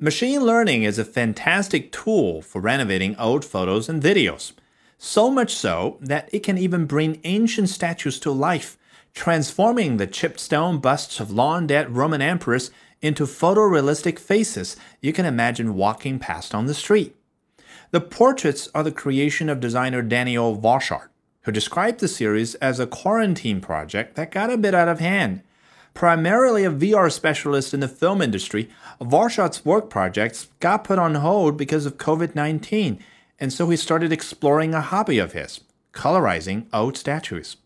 Machine learning is a fantastic tool for renovating old photos and videos. So much so that it can even bring ancient statues to life, transforming the chipped stone busts of long dead Roman emperors into photorealistic faces you can imagine walking past on the street. The portraits are the creation of designer Daniel Voshart, who described the series as a quarantine project that got a bit out of hand. Primarily a VR specialist in the film industry, Voshart's work projects got put on hold because of COVID 19, and so he started exploring a hobby of his colorizing old statues.